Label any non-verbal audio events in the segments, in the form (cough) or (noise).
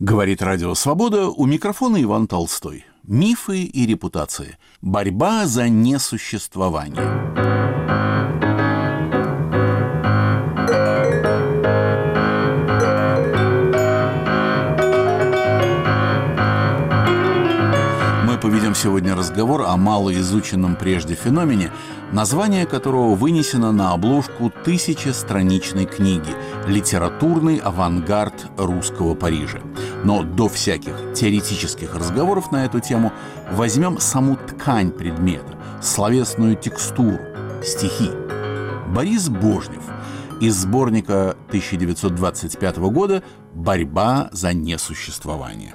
Говорит Радио Свобода, у микрофона Иван Толстой. Мифы и репутации. Борьба за несуществование. Сегодня разговор о малоизученном прежде феномене, название которого вынесено на обложку тысячестраничной книги «Литературный авангард русского Парижа». Но до всяких теоретических разговоров на эту тему возьмем саму ткань предмета, словесную текстуру, стихи. Борис Божнев из сборника 1925 года «Борьба за несуществование».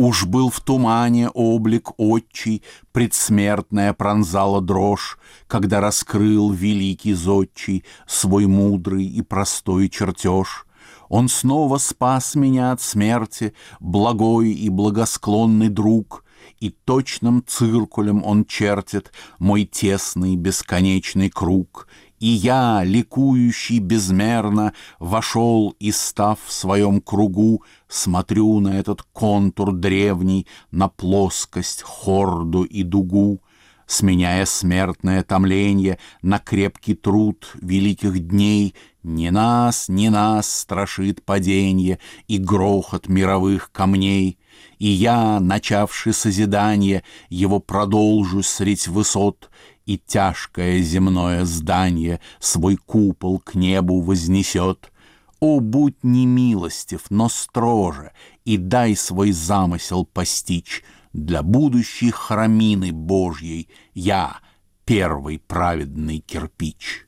Уж был в тумане облик отчий, Предсмертная пронзала дрожь, Когда раскрыл великий зодчий Свой мудрый и простой чертеж. Он снова спас меня от смерти, Благой и благосклонный друг, И точным циркулем он чертит Мой тесный бесконечный круг, и я, ликующий безмерно, Вошел и, став в своем кругу, Смотрю на этот контур древний, На плоскость, хорду и дугу, Сменяя смертное томление На крепкий труд великих дней, Не нас, не нас страшит паденье И грохот мировых камней, И я, начавший созидание, Его продолжу средь высот, и тяжкое земное здание свой купол к небу вознесет. О, будь не милостив, но строже, и дай свой замысел постичь. Для будущей храмины Божьей я первый праведный кирпич.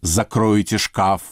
Закройте шкаф,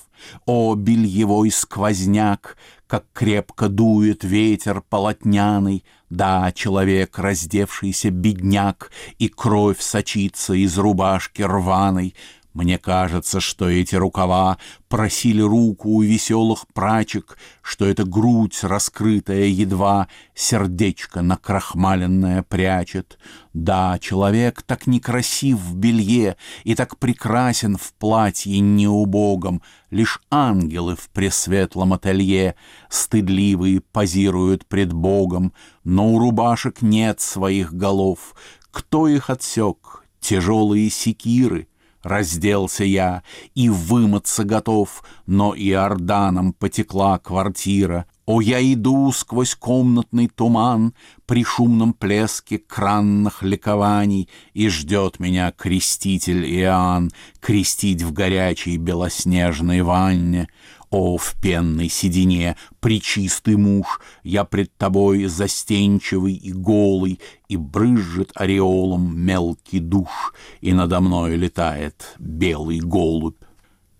о, бельевой сквозняк, как крепко дует ветер полотняный, Да, человек, раздевшийся бедняк, И кровь сочится из рубашки рваной, мне кажется, что эти рукава просили руку у веселых прачек, что эта грудь, раскрытая едва, сердечко накрахмаленное прячет. Да, человек так некрасив в белье и так прекрасен в платье неубогом, лишь ангелы в пресветлом ателье стыдливые позируют пред Богом, но у рубашек нет своих голов. Кто их отсек? Тяжелые секиры, Разделся я и вымыться готов, но и орданом потекла квартира. О, я иду сквозь комнатный туман При шумном плеске кранных ликований, И ждет меня креститель Иоанн Крестить в горячей белоснежной ванне. О, в пенной седине, причистый муж, Я пред тобой застенчивый и голый, И брызжет ореолом мелкий душ, И надо мной летает белый голубь.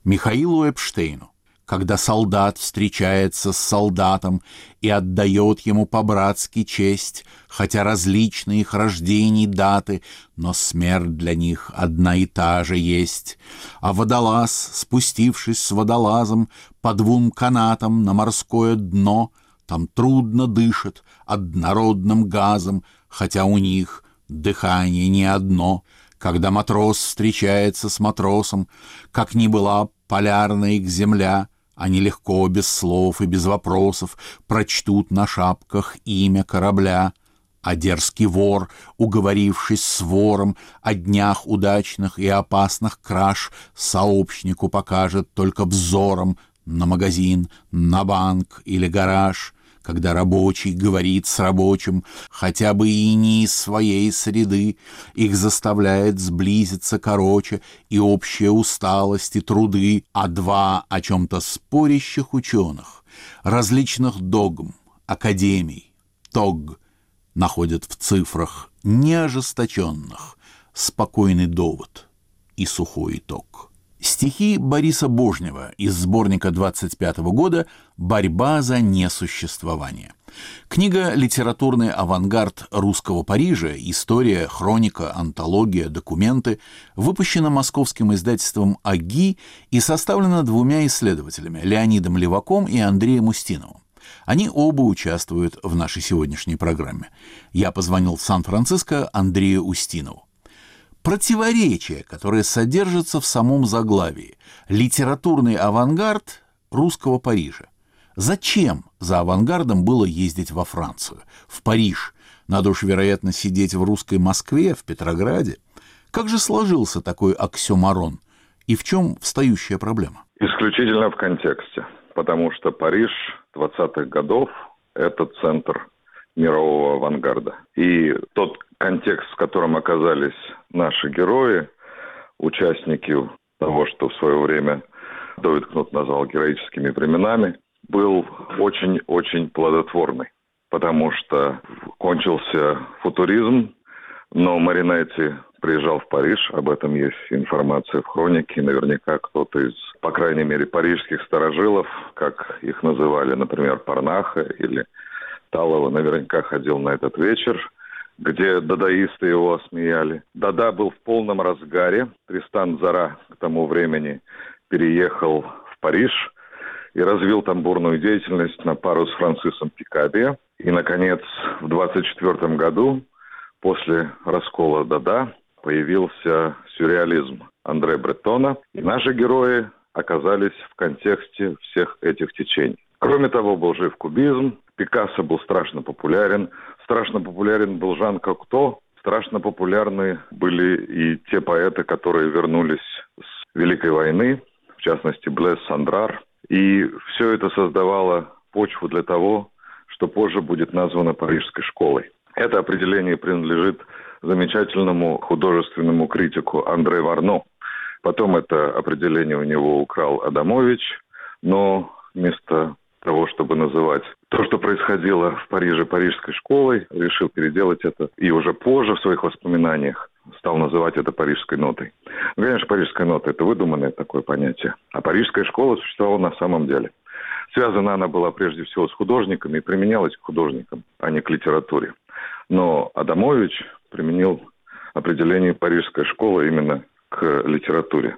Михаилу Эпштейну когда солдат встречается с солдатом и отдает ему по-братски честь, хотя различны их рождений даты, но смерть для них одна и та же есть. А водолаз, спустившись с водолазом по двум канатам на морское дно, там трудно дышит однородным газом, хотя у них дыхание не одно — когда матрос встречается с матросом, как ни была полярная их земля, они легко, без слов и без вопросов, прочтут на шапках имя корабля. А дерзкий вор, уговорившись с вором о днях удачных и опасных краж, сообщнику покажет только взором на магазин, на банк или гараж — когда рабочий говорит с рабочим, хотя бы и не из своей среды, их заставляет сблизиться короче и общая усталость и труды, а два о чем-то спорящих ученых, различных догм, академий, тог, находят в цифрах неожесточенных спокойный довод и сухой итог. Стихи Бориса Божнева из сборника 25 года «Борьба за несуществование». Книга «Литературный авангард русского Парижа. История, хроника, антология, документы» выпущена московским издательством «Аги» и составлена двумя исследователями – Леонидом Леваком и Андреем Устиновым. Они оба участвуют в нашей сегодняшней программе. Я позвонил в Сан-Франциско Андрею Устинову противоречие, которое содержится в самом заглавии. Литературный авангард русского Парижа. Зачем за авангардом было ездить во Францию, в Париж? Надо уж, вероятно, сидеть в русской Москве, в Петрограде. Как же сложился такой оксюмарон? И в чем встающая проблема? Исключительно в контексте. Потому что Париж 20-х годов – это центр мирового авангарда. И тот контекст, в котором оказались наши герои, участники того, что в свое время Довид Кнут назвал героическими временами, был очень-очень плодотворный, потому что кончился футуризм, но Маринетти приезжал в Париж, об этом есть информация в хронике, наверняка кто-то из, по крайней мере, парижских старожилов, как их называли, например, Парнаха или Талова, наверняка ходил на этот вечер, где дадаисты его осмеяли. Дада был в полном разгаре. Тристан Зара к тому времени переехал в Париж и развил там бурную деятельность на пару с Францисом Пикабия. И, наконец, в 24 году, после раскола Дада, появился сюрреализм Андре Бретона. И наши герои оказались в контексте всех этих течений. Кроме того, был жив кубизм, Пикассо был страшно популярен, страшно популярен был Жан Кокто, страшно популярны были и те поэты, которые вернулись с Великой войны, в частности Блес Сандрар. И все это создавало почву для того, что позже будет названо Парижской школой. Это определение принадлежит замечательному художественному критику Андре Варно. Потом это определение у него украл Адамович, но вместо того, чтобы называть то, что происходило в Париже парижской школой, решил переделать это и уже позже в своих воспоминаниях стал называть это парижской нотой. Ну, конечно, парижская нота – это выдуманное такое понятие. А парижская школа существовала на самом деле. Связана она была прежде всего с художниками и применялась к художникам, а не к литературе. Но Адамович применил определение парижская школа именно к литературе.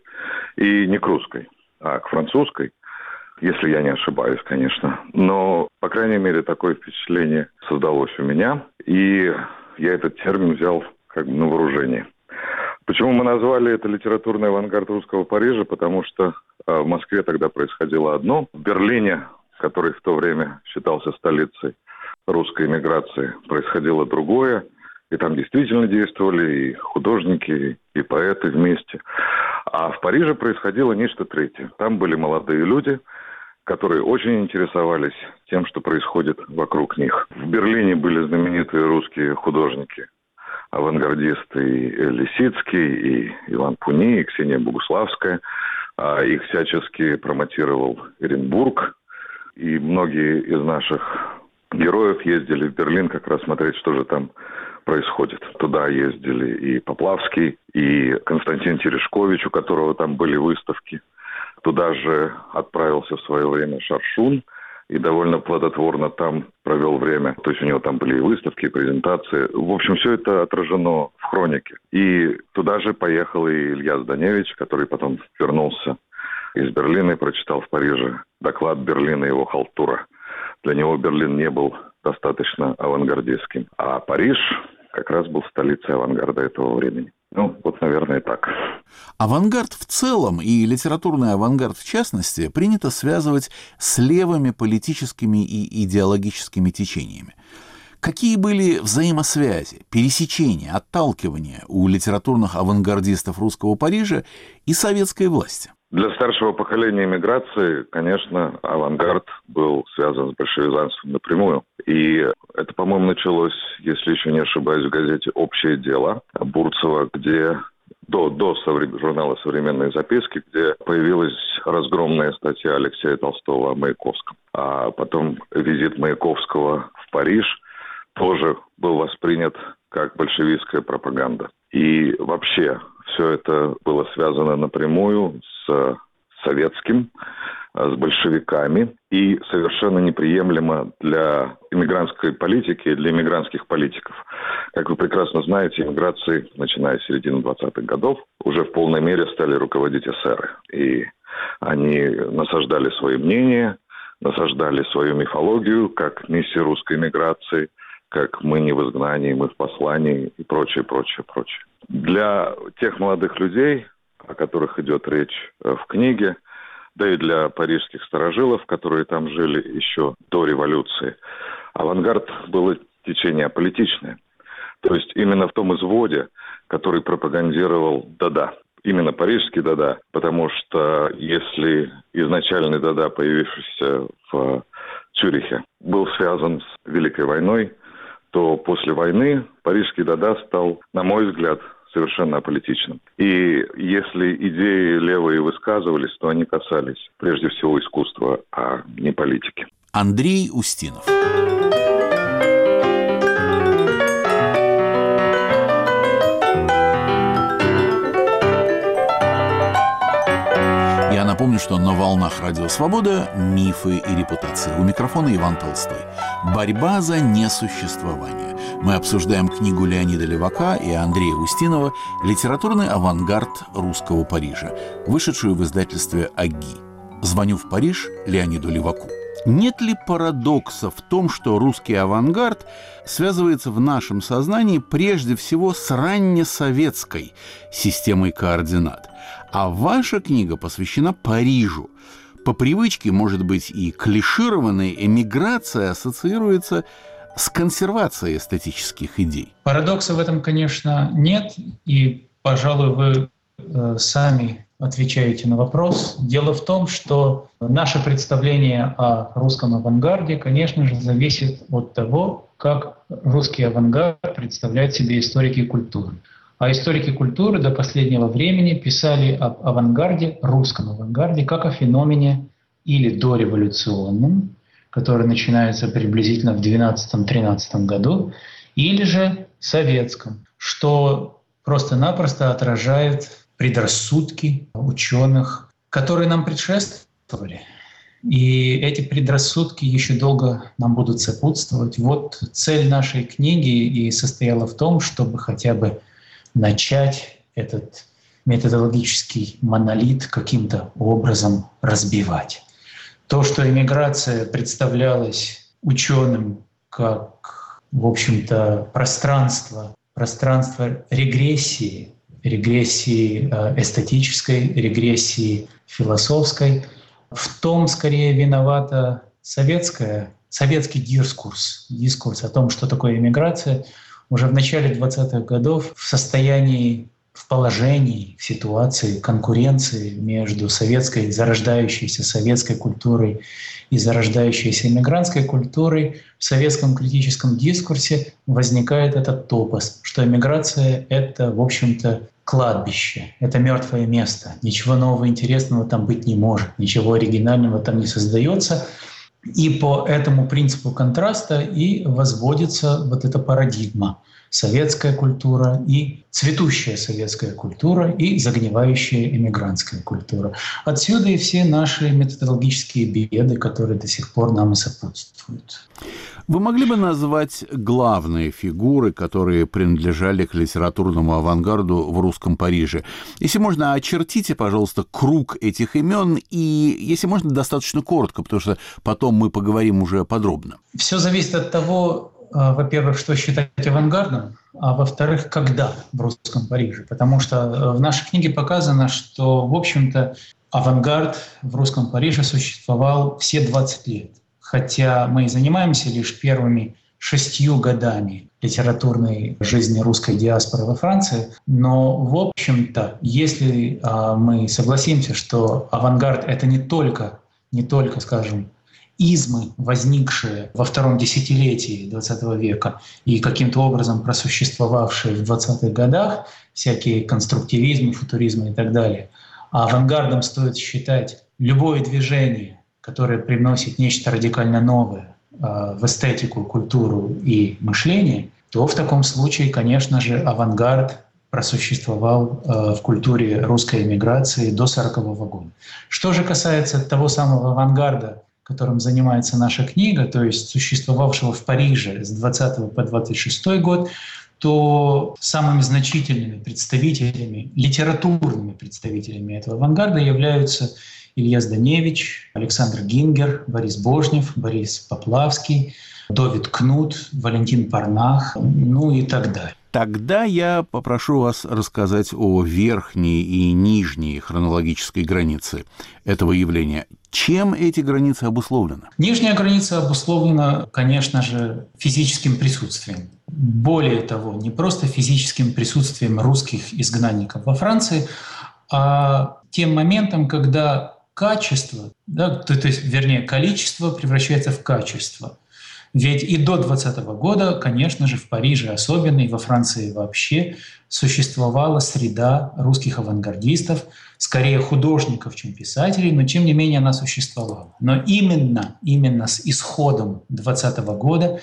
И не к русской, а к французской, если я не ошибаюсь, конечно. Но, по крайней мере, такое впечатление создалось у меня. И я этот термин взял как бы на вооружение. Почему мы назвали это литературный авангард русского Парижа? Потому что э, в Москве тогда происходило одно. В Берлине, который в то время считался столицей русской эмиграции, происходило другое. И там действительно действовали и художники, и поэты вместе. А в Париже происходило нечто третье. Там были молодые люди, которые очень интересовались тем, что происходит вокруг них. В Берлине были знаменитые русские художники, авангардисты и Лисицкий, и Иван Пуни, и Ксения Богуславская. А их всячески промотировал Оренбург. И многие из наших героев ездили в Берлин как раз смотреть, что же там происходит. Туда ездили и Поплавский, и Константин Терешкович, у которого там были выставки. Туда же отправился в свое время Шаршун и довольно плодотворно там провел время. То есть у него там были и выставки, и презентации. В общем, все это отражено в хронике. И туда же поехал и Илья Зданевич, который потом вернулся из Берлина и прочитал в Париже доклад Берлина его халтура. Для него Берлин не был достаточно авангардистским. А Париж как раз был столицей авангарда этого времени. Ну, вот, наверное, так. Авангард в целом и литературный авангард в частности принято связывать с левыми политическими и идеологическими течениями. Какие были взаимосвязи, пересечения, отталкивания у литературных авангардистов русского Парижа и советской власти? Для старшего поколения иммиграции, конечно, авангард был связан с большевизанством напрямую. И это, по-моему, началось, если еще не ошибаюсь, в газете «Общее дело» Бурцева, где до, до журнала «Современные записки», где появилась разгромная статья Алексея Толстого о Маяковском. А потом визит Маяковского в Париж тоже был воспринят как большевистская пропаганда. И вообще все это было связано напрямую с советским, с большевиками и совершенно неприемлемо для иммигрантской политики, для иммигрантских политиков. Как вы прекрасно знаете, иммиграции, начиная с середины 20-х годов, уже в полной мере стали руководить эсеры. И они насаждали свои мнения, насаждали свою мифологию, как миссия русской иммиграции, как мы не в изгнании, мы в послании и прочее, прочее, прочее. Для тех молодых людей, о которых идет речь э, в книге, да и для парижских сторожилов, которые там жили еще до революции. Авангард было течение политичное. То есть именно в том изводе, который пропагандировал Дада. Именно парижский Дада, потому что если изначальный Дада, появившийся в Цюрихе, был связан с Великой войной, то после войны парижский Дада стал, на мой взгляд, совершенно аполитичным. И если идеи левые высказывались, то они касались прежде всего искусства, а не политики. Андрей Устинов. Что на волнах Радио Свобода мифы и репутации. У микрофона Иван Толстой. Борьба за несуществование. Мы обсуждаем книгу Леонида Левака и Андрея Устинова «Литературный авангард русского Парижа», вышедшую в издательстве «Аги». Звоню в Париж Леониду Леваку. Нет ли парадокса в том, что русский авангард связывается в нашем сознании прежде всего с раннесоветской системой координат? А ваша книга посвящена Парижу. По привычке, может быть, и клишированная эмиграция ассоциируется с консервацией эстетических идей. Парадокса в этом, конечно, нет. И, пожалуй, вы э, сами отвечаете на вопрос. Дело в том, что наше представление о русском авангарде, конечно же, зависит от того, как русский авангард представляет себе историки культуры. А историки культуры до последнего времени писали об авангарде, русском авангарде, как о феномене или дореволюционном, который начинается приблизительно в 12-13 году, или же советском, что просто-напросто отражает предрассудки ученых, которые нам предшествовали. И эти предрассудки еще долго нам будут сопутствовать. Вот цель нашей книги и состояла в том, чтобы хотя бы начать этот методологический монолит каким-то образом разбивать. То, что иммиграция представлялась ученым как, в общем-то, пространство, пространство регрессии, регрессии э, эстетической, регрессии философской, в том скорее виновата советская, советский дискурс, дискурс о том, что такое иммиграция — уже в начале 20-х годов в состоянии в положении, в ситуации конкуренции между советской, зарождающейся советской культурой и зарождающейся иммигрантской культурой, в советском критическом дискурсе возникает этот топос, что иммиграция — это, в общем-то, кладбище, это мертвое место, ничего нового интересного там быть не может, ничего оригинального там не создается — и по этому принципу контраста и возводится вот эта парадигма советская культура и цветущая советская культура и загнивающая иммигрантская культура. Отсюда и все наши методологические беды, которые до сих пор нам и сопутствуют. Вы могли бы назвать главные фигуры, которые принадлежали к литературному авангарду в русском Париже? Если можно, очертите, пожалуйста, круг этих имен, и, если можно, достаточно коротко, потому что потом мы поговорим уже подробно. Все зависит от того, а, во-первых, что считать авангардом, а во-вторых, когда в русском Париже. Потому что э, в нашей книге показано, что, в общем-то, авангард в русском Париже существовал все 20 лет хотя мы и занимаемся лишь первыми шестью годами литературной жизни русской диаспоры во Франции. Но, в общем-то, если а, мы согласимся, что авангард — это не только, не только, скажем, измы, возникшие во втором десятилетии XX века и каким-то образом просуществовавшие в 20-х годах, всякие конструктивизмы, футуризмы и так далее. А авангардом стоит считать любое движение, которое привносит нечто радикально новое э, в эстетику, культуру и мышление, то в таком случае, конечно же, авангард просуществовал э, в культуре русской эмиграции до 40 -го года. Что же касается того самого авангарда, которым занимается наша книга, то есть существовавшего в Париже с 20 по 26 год, то самыми значительными представителями, литературными представителями этого авангарда являются Илья Зданевич, Александр Гингер, Борис Божнев, Борис Поплавский, Довид Кнут, Валентин Парнах, ну и так далее. Тогда я попрошу вас рассказать о верхней и нижней хронологической границе этого явления. Чем эти границы обусловлены? Нижняя граница обусловлена, конечно же, физическим присутствием. Более того, не просто физическим присутствием русских изгнанников во Франции, а тем моментом, когда качество, да, то, то есть, вернее, количество превращается в качество. Ведь и до 2020 года, конечно же, в Париже особенно и во Франции вообще существовала среда русских авангардистов, скорее художников, чем писателей, но тем не менее она существовала. Но именно, именно с исходом 2020 года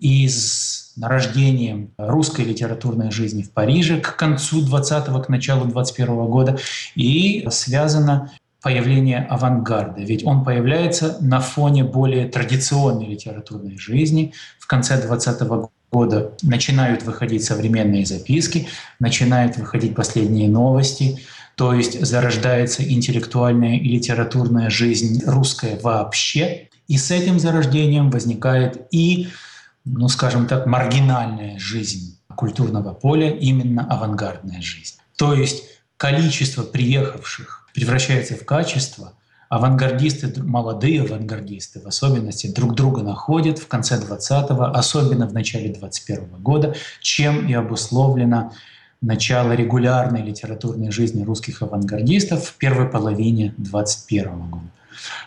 и с нарождением русской литературной жизни в Париже к концу 20-го, к началу 21 года и связано появление авангарда, ведь он появляется на фоне более традиционной литературной жизни. В конце 20 -го года начинают выходить современные записки, начинают выходить последние новости, то есть зарождается интеллектуальная и литературная жизнь русская вообще. И с этим зарождением возникает и, ну скажем так, маргинальная жизнь культурного поля, именно авангардная жизнь. То есть количество приехавших превращается в качество. Авангардисты, молодые авангардисты в особенности, друг друга находят в конце 20-го, особенно в начале 21 -го года, чем и обусловлено начало регулярной литературной жизни русских авангардистов в первой половине 21 года.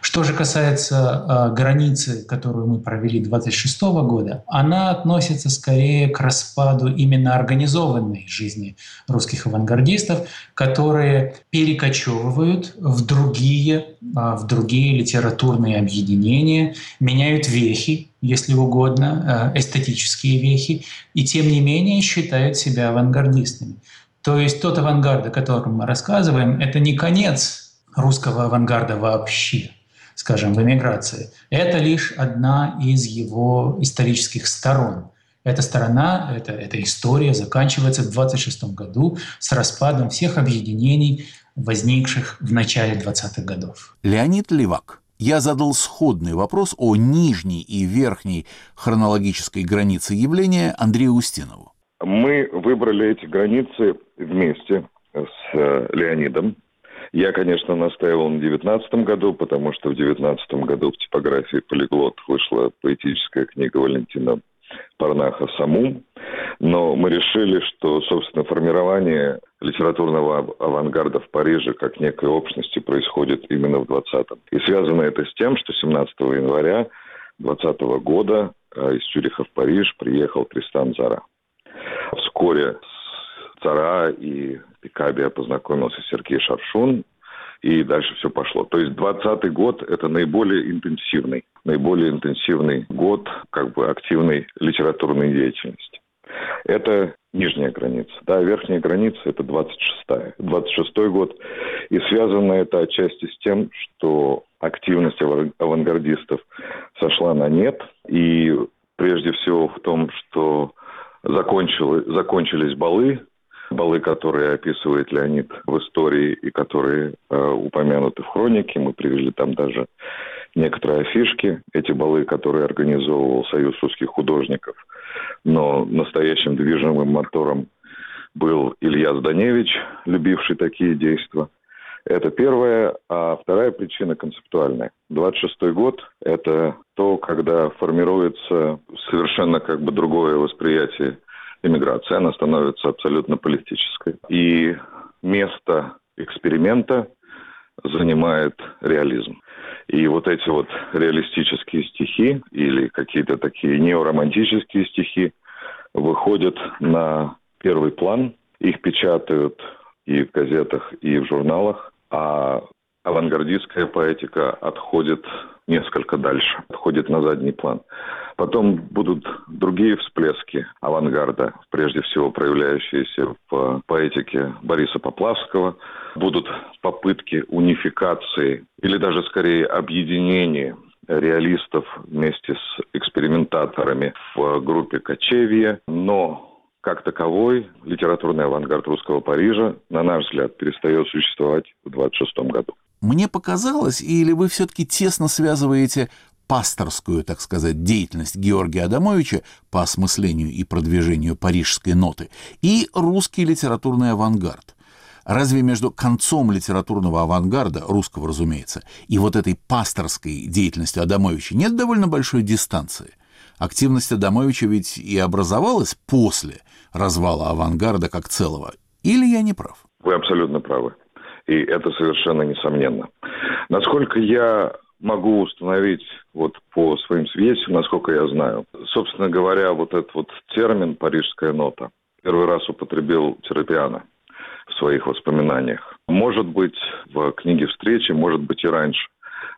Что же касается э, границы, которую мы провели 26 года, она относится скорее к распаду именно организованной жизни русских авангардистов, которые перекочевывают в другие, э, в другие литературные объединения, меняют вехи, если угодно, э, эстетические вехи, и тем не менее считают себя авангардистами. То есть тот авангард, о котором мы рассказываем, это не конец русского авангарда вообще, скажем, в эмиграции. Это лишь одна из его исторических сторон. Эта сторона, эта, эта история заканчивается в 26 году с распадом всех объединений, возникших в начале 20-х годов. Леонид Левак. Я задал сходный вопрос о нижней и верхней хронологической границе явления Андрею Устинову. Мы выбрали эти границы вместе с э, Леонидом. Я, конечно, настаивал на девятнадцатом году, потому что в девятнадцатом году в типографии «Полиглот» вышла поэтическая книга Валентина Парнаха «Самум». Но мы решили, что, собственно, формирование литературного авангарда в Париже как некой общности происходит именно в 20-м. И связано это с тем, что 17 января 2020 года э, из Цюриха в Париж приехал Тристан Зара. Вскоре Цара и Пикабия познакомился Сергей Шаршун, и дальше все пошло. То есть 2020 год – это наиболее интенсивный, наиболее интенсивный год как бы активной литературной деятельности. Это нижняя граница. Да, верхняя граница – это 26-я. 26-й год. И связано это отчасти с тем, что активность авангардистов сошла на нет. И прежде всего в том, что закончились балы, балы, которые описывает Леонид в истории и которые э, упомянуты в хронике. Мы привели там даже некоторые афишки. Эти балы, которые организовывал Союз русских художников. Но настоящим движимым мотором был Илья Зданевич, любивший такие действия. Это первая, а вторая причина концептуальная. 26-й год – это то, когда формируется совершенно как бы другое восприятие иммиграция, она становится абсолютно политической. И место эксперимента занимает реализм. И вот эти вот реалистические стихи или какие-то такие неоромантические стихи выходят на первый план. Их печатают и в газетах, и в журналах. А авангардистская поэтика отходит несколько дальше, отходит на задний план. Потом будут другие всплески авангарда, прежде всего проявляющиеся в поэтике Бориса Поплавского. Будут попытки унификации или даже скорее объединения реалистов вместе с экспериментаторами в группе Кочевья. Но как таковой литературный авангард русского Парижа, на наш взгляд, перестает существовать в 26 году. Мне показалось, или вы все-таки тесно связываете пасторскую, так сказать, деятельность Георгия Адамовича по осмыслению и продвижению парижской ноты и русский литературный авангард. Разве между концом литературного авангарда, русского, разумеется, и вот этой пасторской деятельностью Адамовича нет довольно большой дистанции? Активность Адамовича ведь и образовалась после развала авангарда как целого. Или я не прав? Вы абсолютно правы. И это совершенно несомненно. Насколько я могу установить вот по своим свидетельствам, насколько я знаю. Собственно говоря, вот этот вот термин «парижская нота» первый раз употребил Терапиана в своих воспоминаниях. Может быть, в книге «Встречи», может быть, и раньше.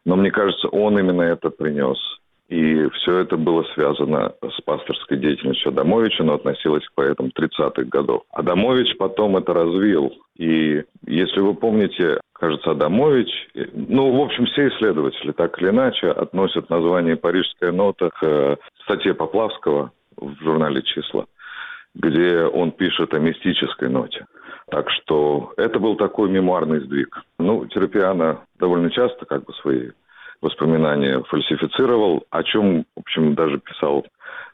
Но мне кажется, он именно это принес. И все это было связано с пасторской деятельностью Адамовича, но относилось к поэтам 30-х годов. Адамович потом это развил. И если вы помните, кажется, Адамович, ну, в общем, все исследователи так или иначе относят название «Парижская нота» к статье Поплавского в журнале «Числа», где он пишет о мистической ноте. Так что это был такой мемуарный сдвиг. Ну, Терапиана довольно часто как бы свои воспоминания фальсифицировал, о чем, в общем, даже писал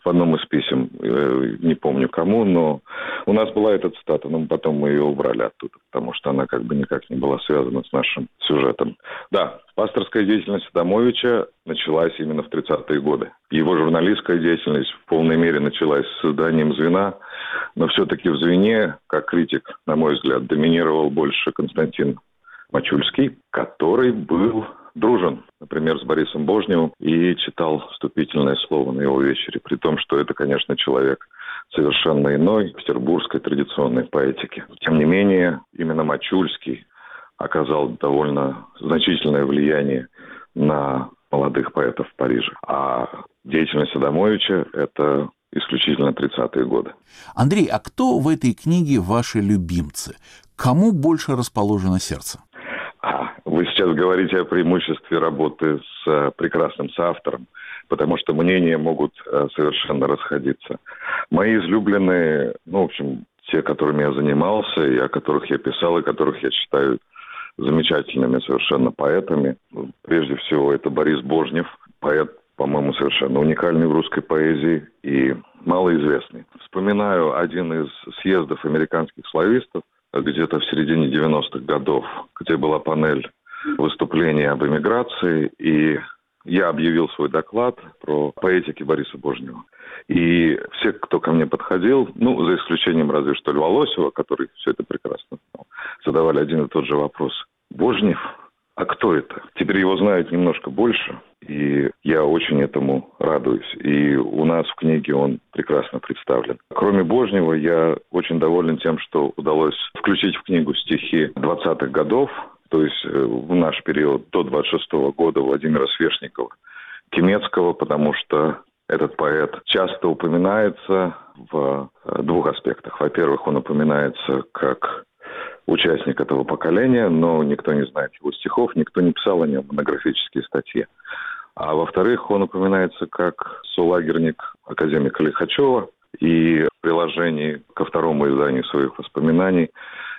в одном из писем, э, не помню кому, но у нас была эта цитата, но потом мы ее убрали оттуда, потому что она как бы никак не была связана с нашим сюжетом. Да, пасторская деятельность Адамовича началась именно в 30-е годы. Его журналистская деятельность в полной мере началась с созданием «Звена», но все-таки в «Звене», как критик, на мой взгляд, доминировал больше Константин Мачульский, который был дружен, например, с Борисом Божневым и читал вступительное слово на его вечере, при том, что это, конечно, человек совершенно иной петербургской традиционной поэтики. Тем не менее, именно Мачульский оказал довольно значительное влияние на молодых поэтов в Париже. А деятельность Адамовича – это исключительно 30-е годы. Андрей, а кто в этой книге ваши любимцы? Кому больше расположено сердце? А, вы сейчас говорите о преимуществе работы с э, прекрасным соавтором, потому что мнения могут э, совершенно расходиться. Мои излюбленные, ну, в общем, те, которыми я занимался, и о которых я писал, и которых я считаю замечательными совершенно поэтами. Прежде всего, это Борис Божнев, поэт, по-моему, совершенно уникальный в русской поэзии и малоизвестный. Вспоминаю один из съездов американских славистов – где-то в середине 90-х годов, где была панель выступления об эмиграции, и я объявил свой доклад про поэтики Бориса Божнева. И все, кто ко мне подходил, ну, за исключением разве что Льва Лосева, который все это прекрасно знал, задавали один и тот же вопрос. Божнев а кто это? Теперь его знают немножко больше, и я очень этому радуюсь. И у нас в книге он прекрасно представлен. Кроме Божнего, я очень доволен тем, что удалось включить в книгу стихи 20-х годов, то есть э, в наш период до 26 -го года Владимира Свешникова, Кемецкого, потому что этот поэт часто упоминается в э, двух аспектах. Во-первых, он упоминается как участник этого поколения, но никто не знает его стихов, никто не писал о нем монографические статьи. А во-вторых, он упоминается как солагерник академика Лихачева, и в приложении ко второму изданию своих воспоминаний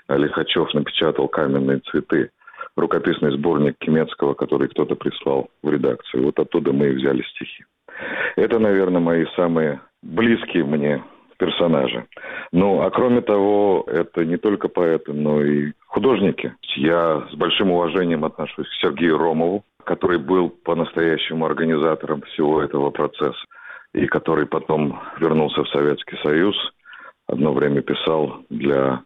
Лихачев напечатал «Каменные цветы», рукописный сборник Кемецкого, который кто-то прислал в редакцию. Вот оттуда мы и взяли стихи. Это, наверное, мои самые близкие мне персонажи. Ну, а кроме того, это не только поэты, но и художники. Я с большим уважением отношусь к Сергею Ромову, который был по-настоящему организатором всего этого процесса и который потом вернулся в Советский Союз, одно время писал для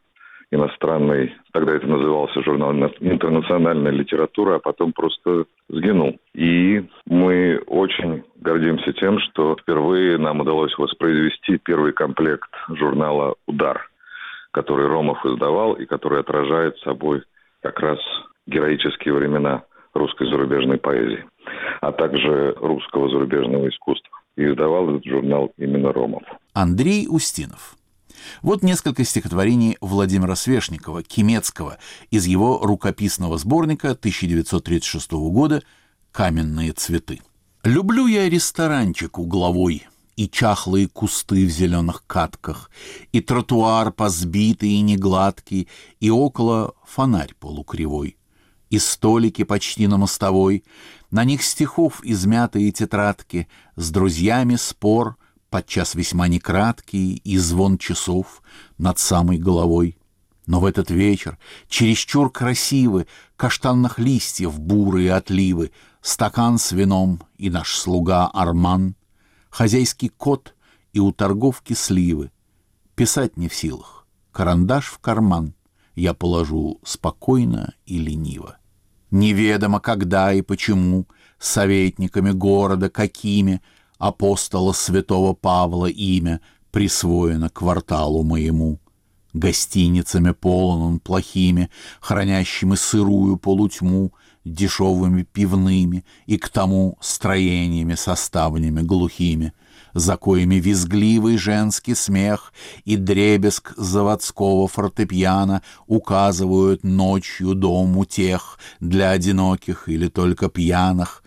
иностранной, тогда это назывался журнал «Интернациональная литература», а потом просто сгинул. И мы очень гордимся тем, что впервые нам удалось воспроизвести первый комплект журнала «Удар», который Ромов издавал и который отражает собой как раз героические времена русской зарубежной поэзии, а также русского зарубежного искусства. И издавал этот журнал именно Ромов. Андрей Устинов. Вот несколько стихотворений Владимира Свешникова, Кемецкого, из его рукописного сборника 1936 года «Каменные цветы». «Люблю я ресторанчик угловой, и чахлые кусты в зеленых катках, и тротуар позбитый и негладкий, и около фонарь полукривой. И столики почти на мостовой, на них стихов измятые тетрадки, С друзьями спор, подчас весьма некраткий, И звон часов над самой головой. Но в этот вечер чересчур красивы Каштанных листьев бурые отливы, Стакан с вином и наш слуга Арман, Хозяйский кот и у торговки сливы. Писать не в силах, карандаш в карман Я положу спокойно и лениво. Неведомо, когда и почему, Советниками города какими Апостола святого Павла имя Присвоено кварталу моему — Гостиницами полон он плохими, хранящими сырую полутьму, дешевыми пивными и к тому строениями составленными глухими, за коими визгливый женский смех и дребезг заводского фортепиано указывают ночью дому тех для одиноких или только пьяных,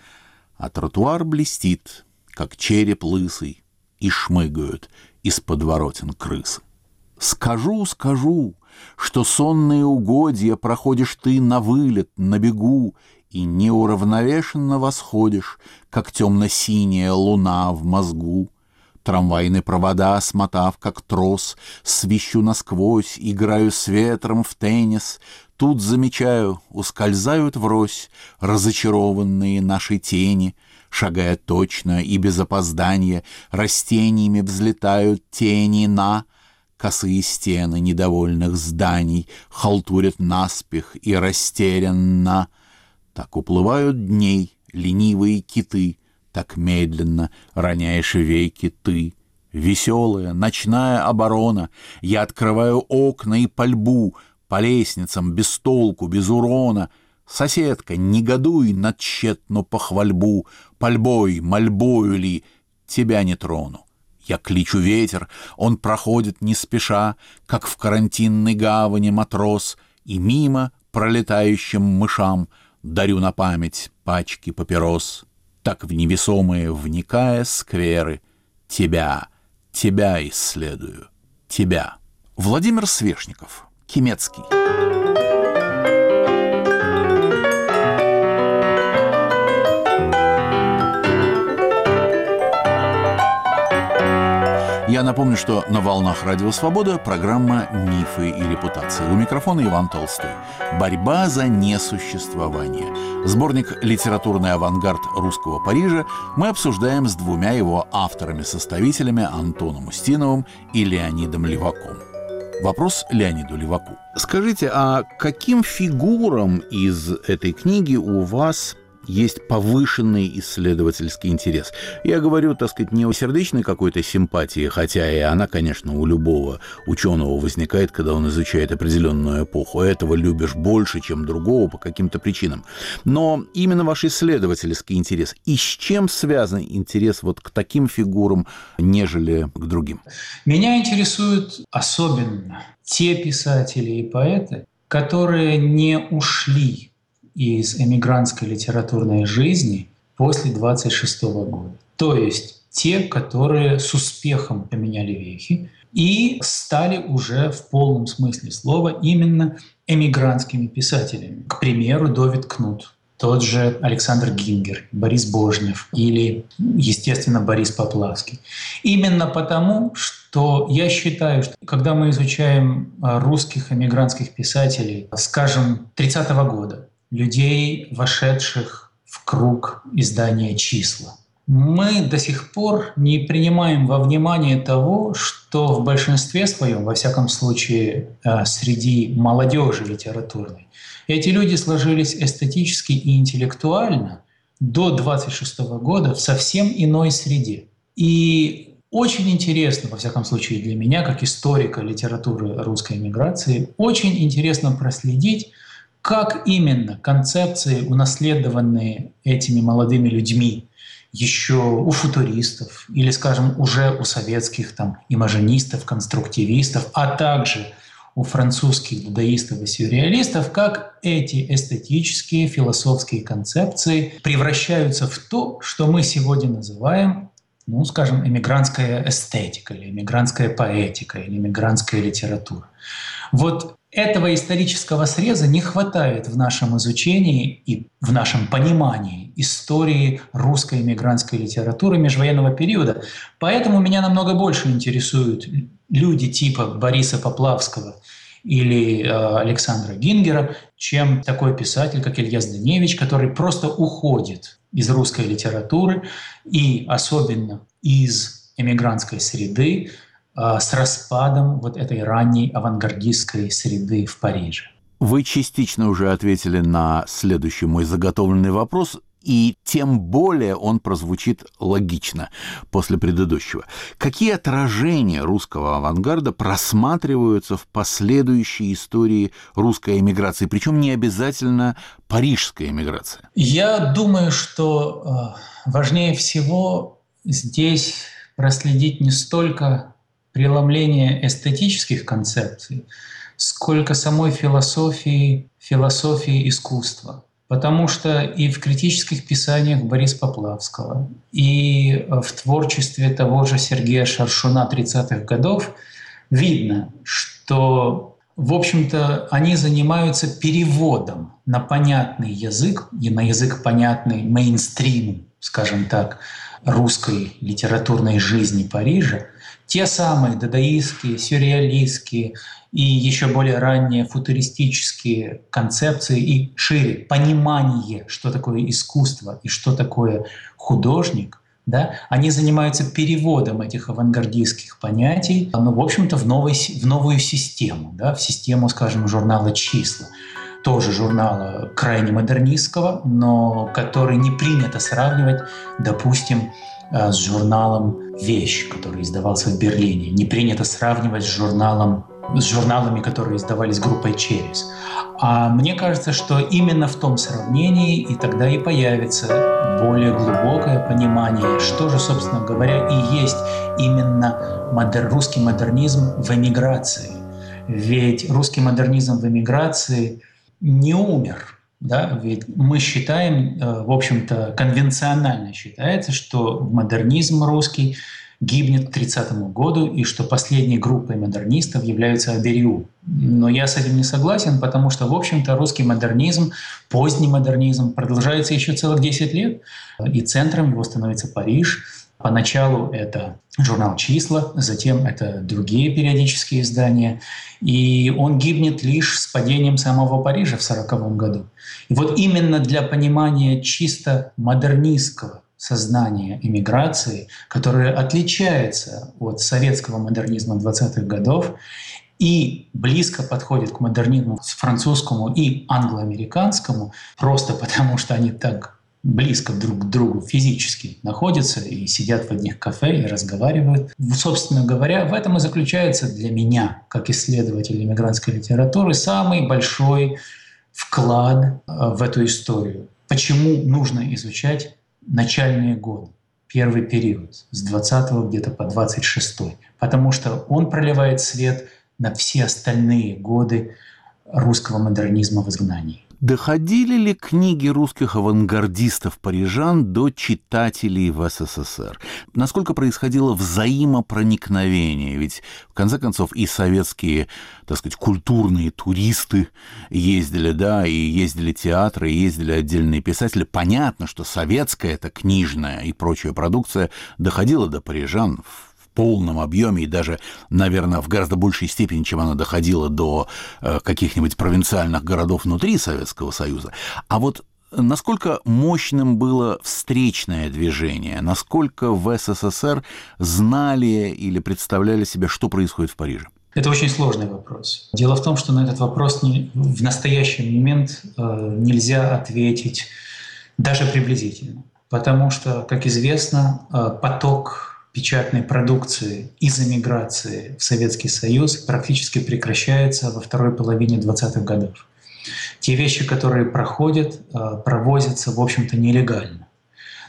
а тротуар блестит, как череп лысый, и шмыгают из подворотен крысы. Скажу, скажу, что сонные угодья проходишь ты на вылет, на бегу, и неуравновешенно восходишь, как темно-синяя луна в мозгу. Трамвайные провода, смотав, как трос, свищу насквозь, играю с ветром в теннис. Тут замечаю, ускользают врозь разочарованные наши тени, Шагая точно и без опоздания, растениями взлетают тени на — Косые стены недовольных зданий Халтурят наспех и растерянно. Так уплывают дней ленивые киты, Так медленно роняешь веки ты. Веселая ночная оборона, Я открываю окна и пальбу По лестницам без толку, без урона — Соседка, негодуй на тщетну похвальбу, Пальбой, мольбою ли, тебя не трону. Я кличу ветер, он проходит не спеша, Как в карантинной гавани матрос, И мимо пролетающим мышам Дарю на память пачки папирос. Так в невесомые вникая скверы Тебя, тебя исследую, тебя. Владимир Свешников, Кемецкий. Я напомню, что на «Волнах Радио Свобода» программа «Мифы и репутации». У микрофона Иван Толстой. Борьба за несуществование. Сборник «Литературный авангард русского Парижа» мы обсуждаем с двумя его авторами-составителями Антоном Устиновым и Леонидом Леваком. Вопрос Леониду Леваку. Скажите, а каким фигурам из этой книги у вас есть повышенный исследовательский интерес. Я говорю, так сказать, не о сердечной какой-то симпатии, хотя и она, конечно, у любого ученого возникает, когда он изучает определенную эпоху. Этого любишь больше, чем другого по каким-то причинам. Но именно ваш исследовательский интерес. И с чем связан интерес вот к таким фигурам, нежели к другим? Меня интересуют особенно те писатели и поэты, которые не ушли из эмигрантской литературной жизни после 26 года. То есть те, которые с успехом поменяли вехи и стали уже в полном смысле слова именно эмигрантскими писателями. К примеру, Довид Кнут, тот же Александр Гингер, Борис Божнев или, естественно, Борис Поплавский. Именно потому, что я считаю, что когда мы изучаем а, русских эмигрантских писателей, скажем, 30 -го года, людей, вошедших в круг издания «Числа». Мы до сих пор не принимаем во внимание того, что в большинстве своем, во всяком случае э, среди молодежи литературной, эти люди сложились эстетически и интеллектуально до 26 года в совсем иной среде. И очень интересно, во всяком случае для меня, как историка литературы русской эмиграции, очень интересно проследить, как именно концепции, унаследованные этими молодыми людьми, еще у футуристов или, скажем, уже у советских там имажинистов, конструктивистов, а также у французских дадаистов и сюрреалистов, как эти эстетические, философские концепции превращаются в то, что мы сегодня называем, ну, скажем, эмигрантская эстетика или эмигрантская поэтика или эмигрантская литература. Вот этого исторического среза не хватает в нашем изучении и в нашем понимании истории русской иммигрантской литературы межвоенного периода. Поэтому меня намного больше интересуют люди типа Бориса Поплавского или э, Александра Гингера, чем такой писатель, как Илья Зданевич, который просто уходит из русской литературы и особенно из эмигрантской среды с распадом вот этой ранней авангардистской среды в Париже. Вы частично уже ответили на следующий мой заготовленный вопрос и тем более он прозвучит логично после предыдущего. Какие отражения русского авангарда просматриваются в последующей истории русской эмиграции, причем не обязательно парижская эмиграция? Я думаю, что э, важнее всего здесь проследить не столько преломление эстетических концепций, сколько самой философии, философии искусства – Потому что и в критических писаниях Бориса Поплавского, и в творчестве того же Сергея Шаршуна 30-х годов видно, что, в общем-то, они занимаются переводом на понятный язык, и на язык понятный мейнстриму, скажем так, русской литературной жизни Парижа, те самые дадаистские, сюрреалистские, и еще более ранние футуристические концепции и шире понимание, что такое искусство и что такое художник, да, они занимаются переводом этих авангардистских понятий, ну, в общем-то, в, новой, в новую систему, да, в систему, скажем, журнала «Числа» тоже журнала крайне модернистского, но который не принято сравнивать, допустим, э, с журналом «Вещь», который издавался в Берлине. Не принято сравнивать с журналом с журналами, которые издавались группой «Через». А мне кажется, что именно в том сравнении и тогда и появится более глубокое понимание, что же, собственно говоря, и есть именно модер, русский модернизм в эмиграции. Ведь русский модернизм в эмиграции не умер. Да? Ведь мы считаем, э, в общем-то, конвенционально считается, что модернизм русский гибнет к 30 году и что последней группой модернистов являются Аберью. Но я с этим не согласен, потому что, в общем-то, русский модернизм, поздний модернизм продолжается еще целых 10 лет, и центром его становится Париж. Поначалу это журнал «Числа», затем это другие периодические издания, и он гибнет лишь с падением самого Парижа в 1940 году. И вот именно для понимания чисто модернистского сознание иммиграции, которое отличается от советского модернизма 20-х годов и близко подходит к модернизму французскому и англоамериканскому, просто потому что они так близко друг к другу физически находятся и сидят в одних кафе и разговаривают. Собственно говоря, в этом и заключается для меня, как исследователя иммигрантской литературы, самый большой вклад э, в эту историю. Почему нужно изучать начальные годы, первый период, с 20 где-то по 26, потому что он проливает свет на все остальные годы русского модернизма в изгнании. Доходили ли книги русских авангардистов-парижан до читателей в СССР? Насколько происходило взаимопроникновение? Ведь, в конце концов, и советские, так сказать, культурные туристы ездили, да, и ездили театры, ездили отдельные писатели. Понятно, что советская, это книжная и прочая продукция доходила до парижан в полном объеме и даже, наверное, в гораздо большей степени, чем она доходила до э, каких-нибудь провинциальных городов внутри Советского Союза. А вот Насколько мощным было встречное движение? Насколько в СССР знали или представляли себе, что происходит в Париже? Это очень сложный вопрос. Дело в том, что на этот вопрос не, в настоящий момент э, нельзя ответить даже приблизительно. Потому что, как известно, э, поток печатной продукции из эмиграции в Советский Союз практически прекращается во второй половине 20-х годов. Те вещи, которые проходят, э, провозятся, в общем-то, нелегально.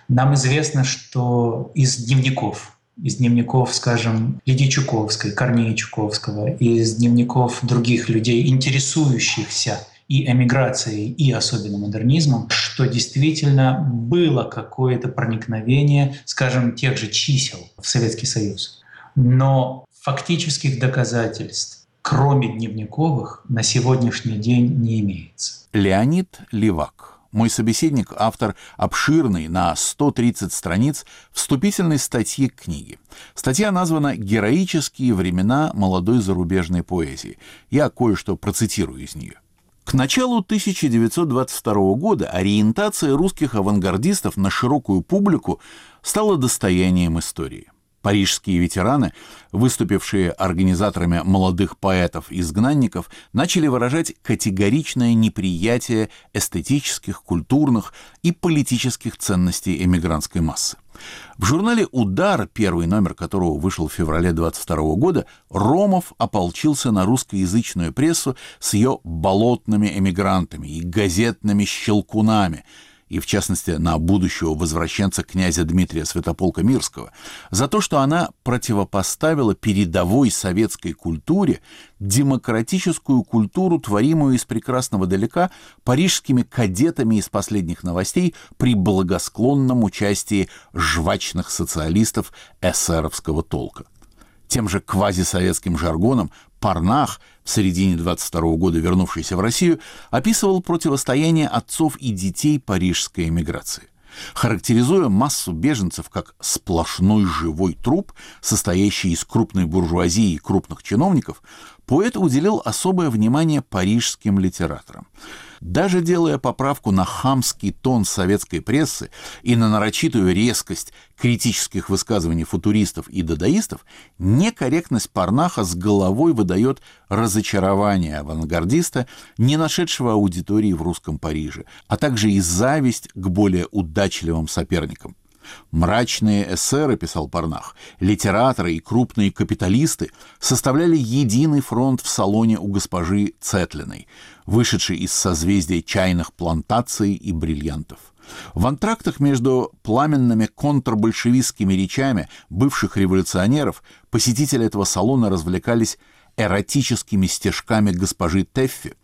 Нам известно, что из дневников, из дневников, скажем, Лидии Чуковской, Корнея Чуковского, из дневников других людей, интересующихся и эмиграцией, и особенно модернизмом, что действительно было какое-то проникновение, скажем, тех же чисел в Советский Союз. Но фактических доказательств кроме дневниковых, на сегодняшний день не имеется. Леонид Левак мой собеседник – автор обширной на 130 страниц вступительной статьи к книге. Статья названа «Героические времена молодой зарубежной поэзии». Я кое-что процитирую из нее. К началу 1922 года ориентация русских авангардистов на широкую публику стала достоянием истории. Парижские ветераны, выступившие организаторами молодых поэтов-изгнанников, начали выражать категоричное неприятие эстетических, культурных и политических ценностей эмигрантской массы. В журнале «Удар», первый номер которого вышел в феврале 22 года, Ромов ополчился на русскоязычную прессу с ее болотными эмигрантами и газетными щелкунами – и в частности на будущего возвращенца князя Дмитрия Святополка Мирского, за то, что она противопоставила передовой советской культуре демократическую культуру, творимую из прекрасного далека парижскими кадетами из последних новостей при благосклонном участии жвачных социалистов эсеровского толка. Тем же квазисоветским жаргоном Парнах, в середине 22 года вернувшийся в Россию, описывал противостояние отцов и детей парижской эмиграции. Характеризуя массу беженцев как сплошной живой труп, состоящий из крупной буржуазии и крупных чиновников, поэт уделил особое внимание парижским литераторам – даже делая поправку на хамский тон советской прессы и на нарочитую резкость критических высказываний футуристов и дадаистов, некорректность Парнаха с головой выдает разочарование авангардиста, не нашедшего аудитории в русском Париже, а также и зависть к более удачливым соперникам. Мрачные эсеры, писал Парнах, литераторы и крупные капиталисты составляли единый фронт в салоне у госпожи Цетлиной, вышедшей из созвездия чайных плантаций и бриллиантов. В антрактах между пламенными контрбольшевистскими речами бывших революционеров посетители этого салона развлекались эротическими стежками госпожи Теффи,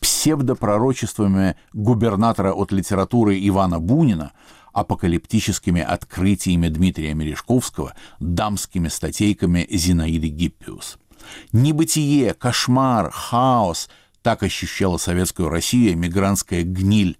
псевдопророчествами губернатора от литературы Ивана Бунина, апокалиптическими открытиями Дмитрия Мережковского, дамскими статейками Зинаиды Гиппиус. Небытие, кошмар, хаос – так ощущала советскую Россию мигрантская гниль,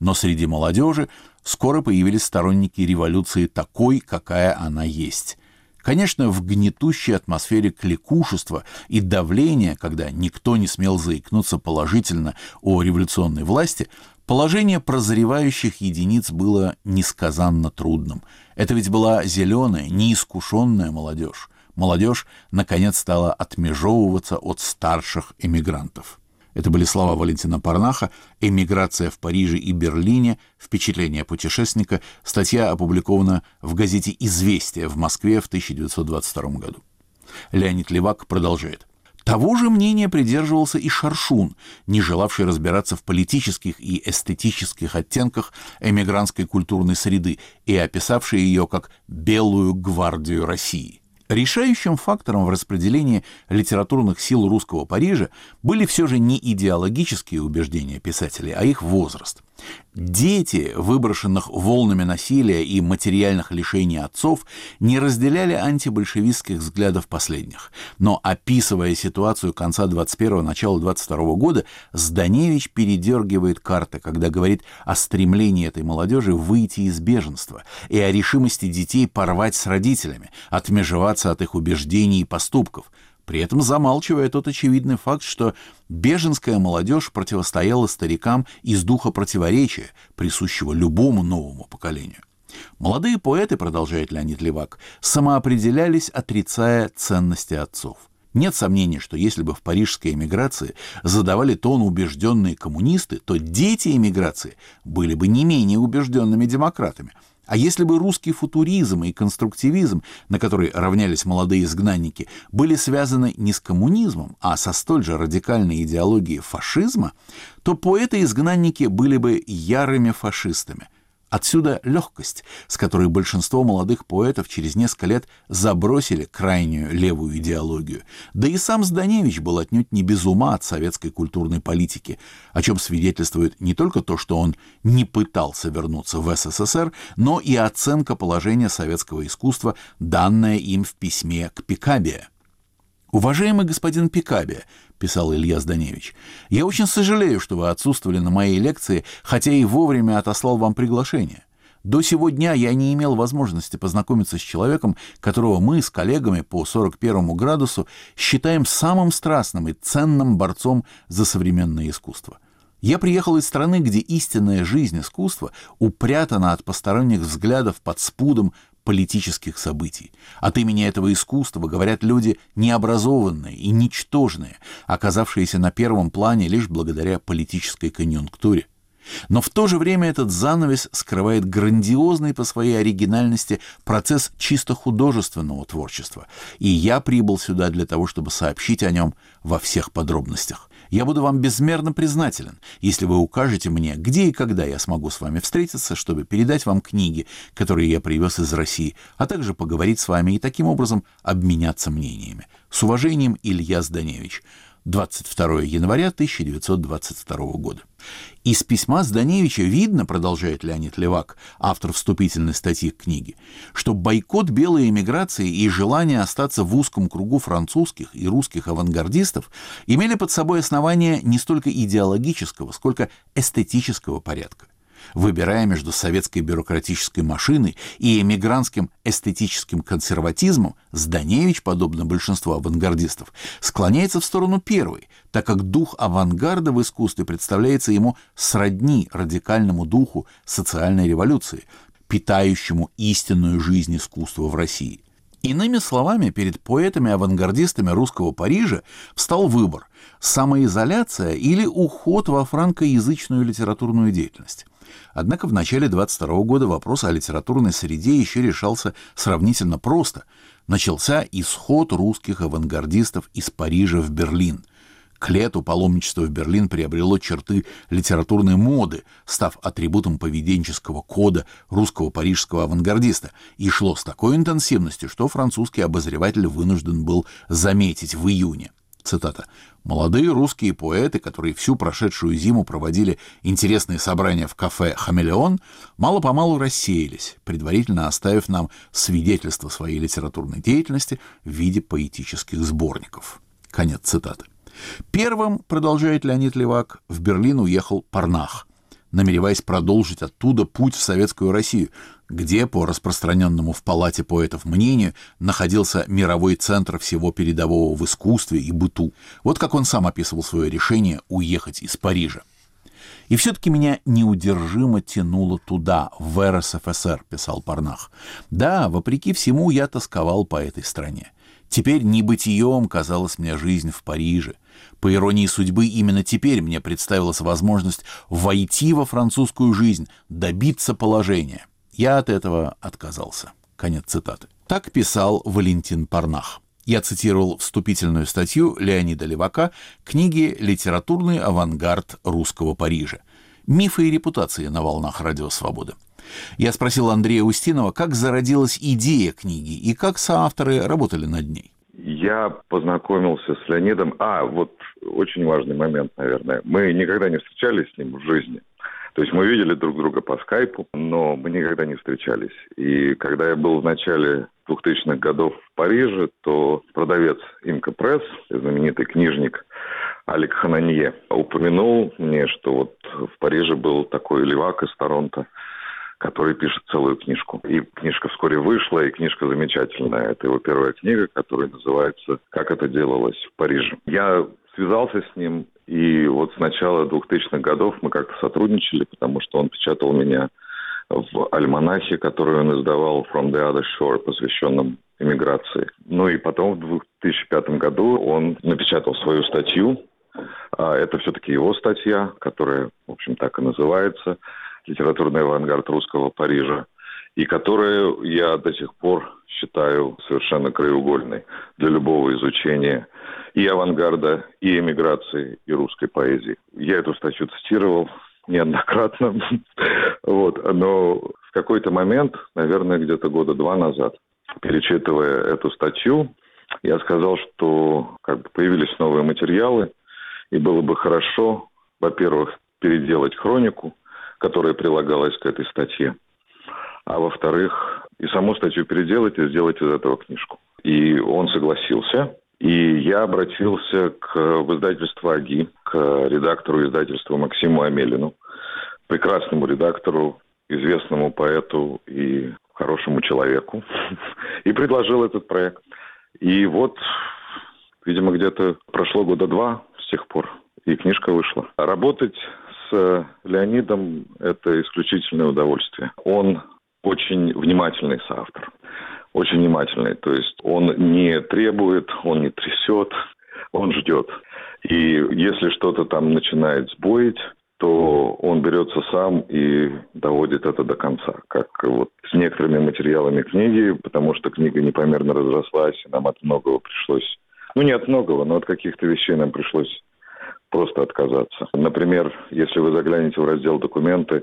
но среди молодежи скоро появились сторонники революции такой, какая она есть. Конечно, в гнетущей атмосфере кликушества и давления, когда никто не смел заикнуться положительно о революционной власти, положение прозревающих единиц было несказанно трудным. Это ведь была зеленая, неискушенная молодежь. Молодежь, наконец, стала отмежевываться от старших эмигрантов. Это были слова Валентина Парнаха «Эмиграция в Париже и Берлине. Впечатление путешественника». Статья опубликована в газете «Известия» в Москве в 1922 году. Леонид Левак продолжает. Того же мнения придерживался и Шаршун, не желавший разбираться в политических и эстетических оттенках эмигрантской культурной среды и описавший ее как «белую гвардию России». Решающим фактором в распределении литературных сил русского Парижа были все же не идеологические убеждения писателей, а их возраст – Дети, выброшенных волнами насилия и материальных лишений отцов, не разделяли антибольшевистских взглядов последних. Но, описывая ситуацию конца 21-го, начала 22 года, Зданевич передергивает карты, когда говорит о стремлении этой молодежи выйти из беженства и о решимости детей порвать с родителями, отмежеваться от их убеждений и поступков – при этом замалчивая тот очевидный факт, что беженская молодежь противостояла старикам из духа противоречия, присущего любому новому поколению. Молодые поэты, продолжает Леонид Левак, самоопределялись, отрицая ценности отцов. Нет сомнений, что если бы в парижской эмиграции задавали тон убежденные коммунисты, то дети эмиграции были бы не менее убежденными демократами – а если бы русский футуризм и конструктивизм, на который равнялись молодые изгнанники, были связаны не с коммунизмом, а со столь же радикальной идеологией фашизма, то поэты-изгнанники были бы ярыми фашистами – Отсюда легкость, с которой большинство молодых поэтов через несколько лет забросили крайнюю левую идеологию. Да и сам Зданевич был отнюдь не без ума от советской культурной политики, о чем свидетельствует не только то, что он не пытался вернуться в СССР, но и оценка положения советского искусства, данная им в письме к Пикабия. «Уважаемый господин Пикаби», — писал Илья Зданевич, — «я очень сожалею, что вы отсутствовали на моей лекции, хотя и вовремя отослал вам приглашение. До сего дня я не имел возможности познакомиться с человеком, которого мы с коллегами по 41 градусу считаем самым страстным и ценным борцом за современное искусство. Я приехал из страны, где истинная жизнь искусства упрятана от посторонних взглядов под спудом политических событий. От имени этого искусства говорят люди необразованные и ничтожные, оказавшиеся на первом плане лишь благодаря политической конъюнктуре. Но в то же время этот занавес скрывает грандиозный по своей оригинальности процесс чисто художественного творчества, и я прибыл сюда для того, чтобы сообщить о нем во всех подробностях. Я буду вам безмерно признателен, если вы укажете мне, где и когда я смогу с вами встретиться, чтобы передать вам книги, которые я привез из России, а также поговорить с вами и таким образом обменяться мнениями. С уважением, Илья Зданевич. 22 января 1922 года. Из письма Зданевича видно, продолжает Леонид Левак, автор вступительной статьи к книге, что бойкот белой эмиграции и желание остаться в узком кругу французских и русских авангардистов имели под собой основания не столько идеологического, сколько эстетического порядка выбирая между советской бюрократической машиной и эмигрантским эстетическим консерватизмом, Зданевич, подобно большинству авангардистов, склоняется в сторону первой, так как дух авангарда в искусстве представляется ему сродни радикальному духу социальной революции, питающему истинную жизнь искусства в России. Иными словами, перед поэтами-авангардистами русского Парижа встал выбор – самоизоляция или уход во франкоязычную литературную деятельность. Однако в начале 22 года вопрос о литературной среде еще решался сравнительно просто. Начался исход русских авангардистов из Парижа в Берлин. К лету паломничество в Берлин приобрело черты литературной моды, став атрибутом поведенческого кода русского парижского авангардиста, и шло с такой интенсивностью, что французский обозреватель вынужден был заметить в июне – Цитата. «Молодые русские поэты, которые всю прошедшую зиму проводили интересные собрания в кафе «Хамелеон», мало-помалу рассеялись, предварительно оставив нам свидетельство своей литературной деятельности в виде поэтических сборников». Конец цитаты. Первым, продолжает Леонид Левак, в Берлин уехал Парнах – намереваясь продолжить оттуда путь в Советскую Россию, где, по распространенному в палате поэтов мнению, находился мировой центр всего передового в искусстве и быту. Вот как он сам описывал свое решение уехать из Парижа. И все-таки меня неудержимо тянуло туда, в РСФСР, писал Парнах. Да, вопреки всему, я тосковал по этой стране. Теперь небытием казалась мне жизнь в Париже. По иронии судьбы, именно теперь мне представилась возможность войти во французскую жизнь, добиться положения. Я от этого отказался. Конец цитаты. Так писал Валентин Парнах. Я цитировал вступительную статью Леонида Левака книги «Литературный авангард русского Парижа. Мифы и репутации на волнах Радио Свободы». Я спросил Андрея Устинова, как зародилась идея книги и как соавторы работали над ней. Я познакомился с Леонидом. А, вот очень важный момент, наверное. Мы никогда не встречались с ним в жизни. То есть мы видели друг друга по скайпу, но мы никогда не встречались. И когда я был в начале 2000-х годов в Париже, то продавец Имка Пресс, знаменитый книжник Алик Хананье, упомянул мне, что вот в Париже был такой левак из Торонто, который пишет целую книжку. И книжка вскоре вышла, и книжка замечательная. Это его первая книга, которая называется «Как это делалось в Париже». Я связался с ним, и вот с начала 2000-х годов мы как-то сотрудничали, потому что он печатал меня в альманахе, который он издавал «From the Other Shore», посвященном иммиграции. Ну и потом в 2005 году он напечатал свою статью. А это все-таки его статья, которая, в общем, так и называется литературный авангард русского Парижа, и которую я до сих пор считаю совершенно краеугольной для любого изучения и авангарда, и эмиграции, и русской поэзии. Я эту статью цитировал неоднократно, (laughs) вот, но в какой-то момент, наверное, где-то года два назад, перечитывая эту статью, я сказал, что как бы появились новые материалы, и было бы хорошо, во-первых, переделать хронику, которая прилагалась к этой статье. А во-вторых, и саму статью переделать и сделать из этого книжку. И он согласился. И я обратился к, в издательство АГИ, к редактору издательства Максиму Амелину, прекрасному редактору, известному поэту и хорошему человеку, (laughs) и предложил этот проект. И вот, видимо, где-то прошло года два с тех пор, и книжка вышла. Работать с Леонидом – это исключительное удовольствие. Он очень внимательный соавтор очень внимательный. То есть он не требует, он не трясет, он ждет. И если что-то там начинает сбоить, то он берется сам и доводит это до конца. Как вот с некоторыми материалами книги, потому что книга непомерно разрослась, и нам от многого пришлось... Ну, не от многого, но от каких-то вещей нам пришлось просто отказаться. Например, если вы заглянете в раздел «Документы»,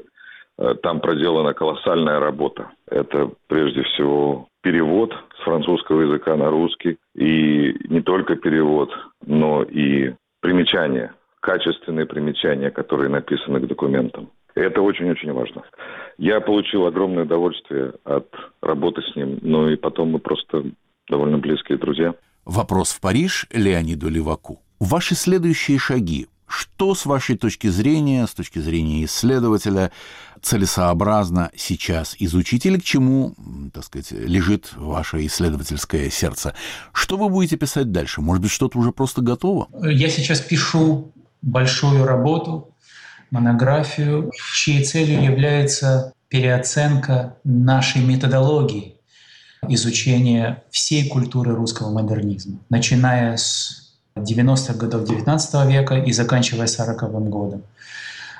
э, там проделана колоссальная работа. Это прежде всего перевод с французского языка на русский. И не только перевод, но и примечания, качественные примечания, которые написаны к документам. Это очень-очень важно. Я получил огромное удовольствие от работы с ним, ну и потом мы просто довольно близкие друзья. Вопрос в Париж Леониду Леваку. Ваши следующие шаги что, с вашей точки зрения, с точки зрения исследователя, целесообразно сейчас изучить или к чему, так сказать, лежит ваше исследовательское сердце? Что вы будете писать дальше? Может быть, что-то уже просто готово? Я сейчас пишу большую работу, монографию, чьей целью является переоценка нашей методологии изучения всей культуры русского модернизма, начиная с 90-х годов 19 века и заканчивая 40-м годом.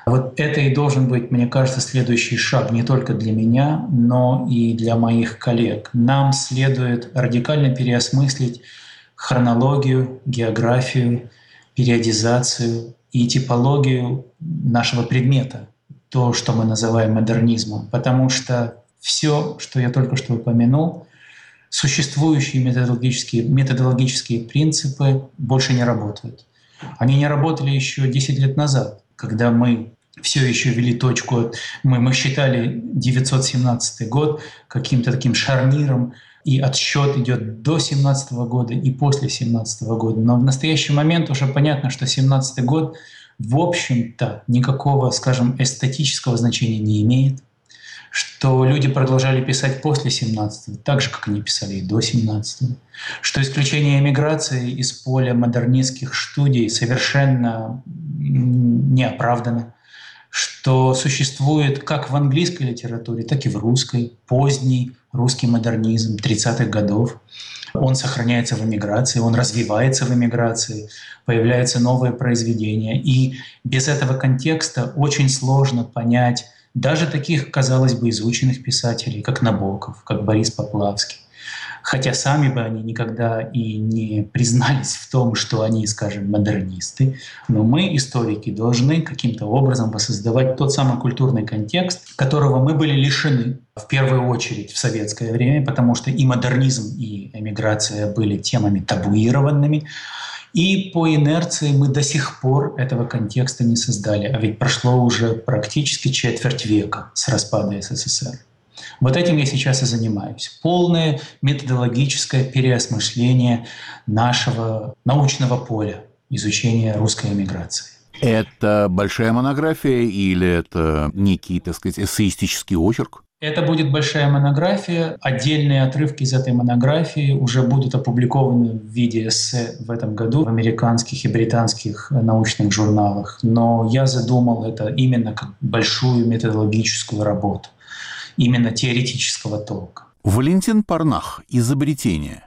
Вот это и должен быть, мне кажется, следующий шаг не только для меня, но и для моих коллег. Нам следует радикально переосмыслить хронологию, географию, периодизацию и типологию нашего предмета, то, что мы называем модернизмом. Потому что все, что я только что упомянул, существующие методологические, методологические принципы больше не работают. Они не работали еще 10 лет назад, когда мы все еще вели точку, мы, мы считали 917 год каким-то таким шарниром, и отсчет идет до 17 года и после 17 года. Но в настоящий момент уже понятно, что 17 год в общем-то никакого, скажем, эстетического значения не имеет что люди продолжали писать после 17 так же, как они писали и до 17 что исключение эмиграции из поля модернистских студий совершенно не оправдано, что существует как в английской литературе, так и в русской поздний русский модернизм 30-х годов. Он сохраняется в эмиграции, он развивается в эмиграции, появляются новые произведения. И без этого контекста очень сложно понять даже таких, казалось бы, изученных писателей, как Набоков, как Борис Поплавский. Хотя сами бы они никогда и не признались в том, что они, скажем, модернисты. Но мы, историки, должны каким-то образом воссоздавать тот самый культурный контекст, которого мы были лишены в первую очередь в советское время, потому что и модернизм, и эмиграция были темами табуированными. И по инерции мы до сих пор этого контекста не создали. А ведь прошло уже практически четверть века с распада СССР. Вот этим я сейчас и занимаюсь. Полное методологическое переосмысление нашего научного поля изучения русской эмиграции. Это большая монография или это некий, так сказать, эссеистический очерк? Это будет большая монография. Отдельные отрывки из этой монографии уже будут опубликованы в виде эссе в этом году в американских и британских научных журналах. Но я задумал это именно как большую методологическую работу, именно теоретического толка. Валентин Парнах. Изобретение.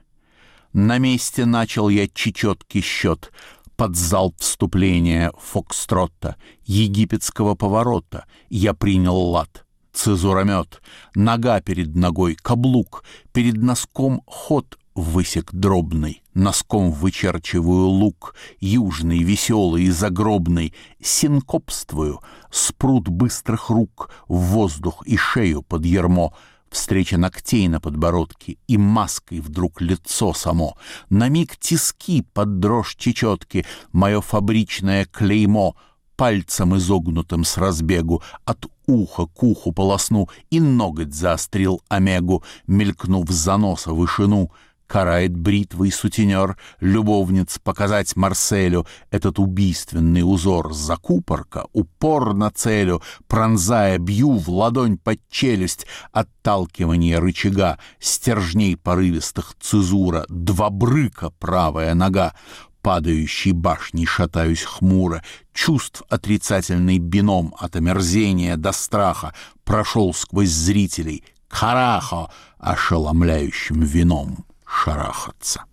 На месте начал я чечеткий счет под залп вступления Фокстротта, египетского поворота. Я принял лад цезуромет, нога перед ногой, каблук, перед носком ход высек дробный, носком вычерчиваю лук, южный, веселый и загробный, синкопствую, спрут быстрых рук, в воздух и шею под ермо, встреча ногтей на подбородке и маской вдруг лицо само, на миг тиски под дрожь чечетки, мое фабричное клеймо — пальцем изогнутым с разбегу, от уха к уху полосну и ноготь заострил омегу, мелькнув за носа вышину, карает бритвой сутенер любовниц показать Марселю. Этот убийственный узор закупорка, упор на целю, пронзая, бью в ладонь под челюсть, отталкивание рычага, стержней порывистых цезура, два брыка правая нога, падающей башней шатаюсь хмуро, чувств отрицательный бином от омерзения до страха прошел сквозь зрителей, карахо ошеломляющим вином шарахаться.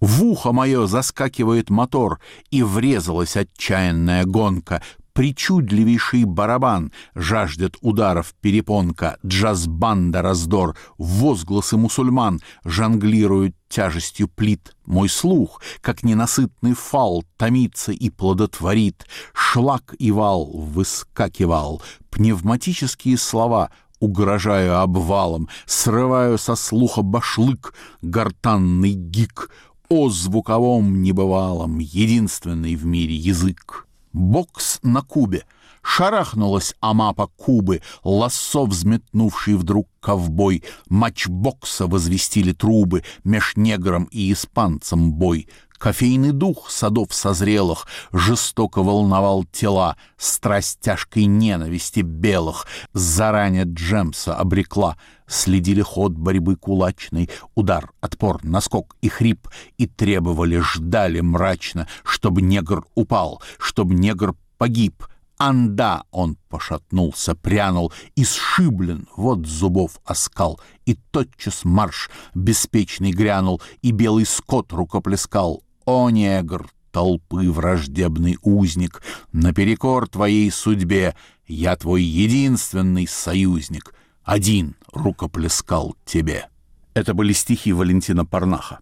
В ухо мое заскакивает мотор, и врезалась отчаянная гонка. Причудливейший барабан жаждет ударов перепонка, джаз-банда раздор, возгласы мусульман жонглируют тяжестью плит. Мой слух, как ненасытный фал, томится и плодотворит. Шлак и вал выскакивал, пневматические слова — угрожаю обвалом, срываю со слуха башлык, гортанный гик, о звуковом небывалом, единственный в мире язык. Бокс на кубе. Шарахнулась Амапа Кубы, лассо взметнувший вдруг ковбой. Матч бокса возвестили трубы, меж негром и испанцем бой. Кофейный дух садов созрелых Жестоко волновал тела, Страсть тяжкой ненависти белых Заранее Джемса обрекла. Следили ход борьбы кулачной, Удар, отпор, наскок и хрип, И требовали, ждали мрачно, Чтоб негр упал, чтоб негр погиб — Анда он пошатнулся, прянул, и сшиблен, вот зубов оскал, и тотчас марш беспечный грянул, и белый скот рукоплескал. О, негр, толпы враждебный узник, Наперекор твоей судьбе Я твой единственный союзник, Один рукоплескал тебе. Это были стихи Валентина Парнаха.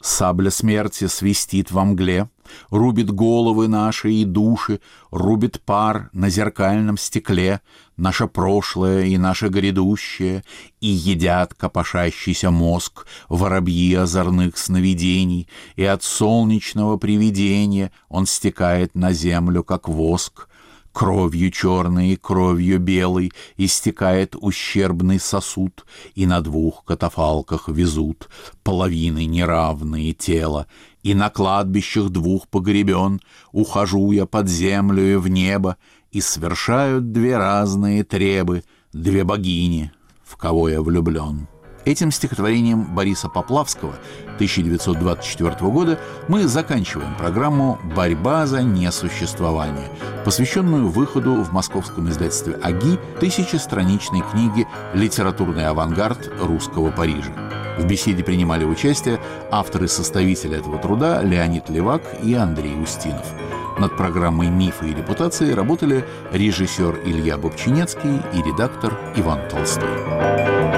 Сабля смерти свистит во мгле, Рубит головы наши и души, Рубит пар на зеркальном стекле, Наше прошлое и наше грядущее, И едят копошащийся мозг Воробьи озорных сновидений, И от солнечного привидения Он стекает на землю, как воск, Кровью черной и кровью белой Истекает ущербный сосуд, И на двух катафалках везут Половины неравные тела, И на кладбищах двух погребен Ухожу я под землю и в небо, И свершают две разные требы, Две богини, в кого я влюблен. Этим стихотворением Бориса Поплавского 1924 года мы заканчиваем программу «Борьба за несуществование», посвященную выходу в московском издательстве «Аги» тысячестраничной книги «Литературный авангард русского Парижа». В беседе принимали участие авторы-составители этого труда Леонид Левак и Андрей Устинов. Над программой «Мифы и репутации» работали режиссер Илья Бобчинецкий и редактор Иван Толстой.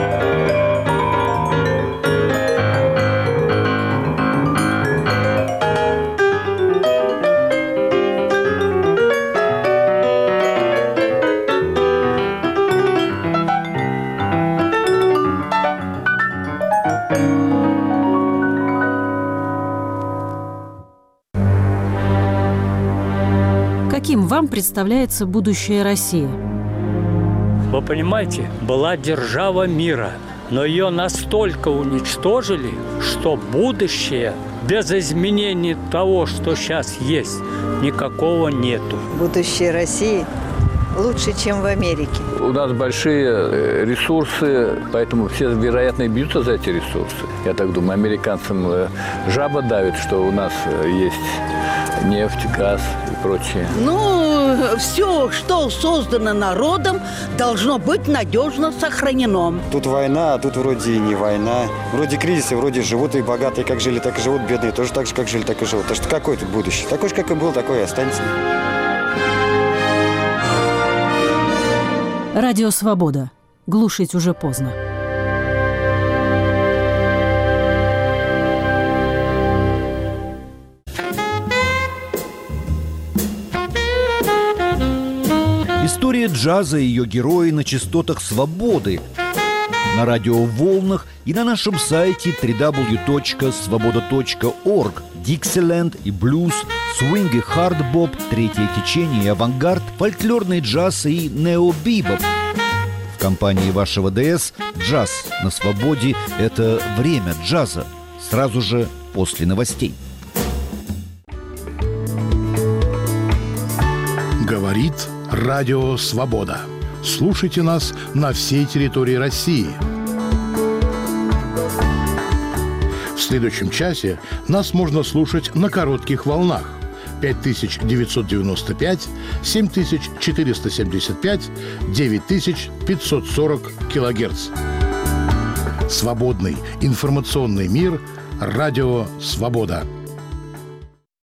Вам представляется будущее России? Вы понимаете, была держава мира, но ее настолько уничтожили, что будущее без изменений того, что сейчас есть, никакого нету. Будущее России лучше, чем в Америке. У нас большие э, ресурсы, поэтому все, вероятно, бьются за эти ресурсы. Я так думаю, американцам э, жаба давит, что у нас э, есть нефть, газ и прочее. Ну, все, что создано народом, должно быть надежно сохранено. Тут война, а тут вроде и не война. Вроде кризисы, вроде живут и богатые, как жили, так и живут, бедные тоже так же, как жили, так и живут. Так что какое тут будущее? Такой же, как и был, такой и останется. Радио «Свобода». Глушить уже поздно. История джаза и ее герои на частотах свободы. На радиоволнах и на нашем сайте www.svoboda.org Диксиленд и блюз, свинг и хардбоп, третье течение и авангард, фольклорный джаз и необибоп. В компании вашего ДС джаз на свободе – это время джаза. сразу же после новостей. Говорит Радио Свобода. Слушайте нас на всей территории России. В следующем часе нас можно слушать на коротких волнах 5995, 7475, 9540 килогерц. Свободный информационный мир. Радио «Свобода».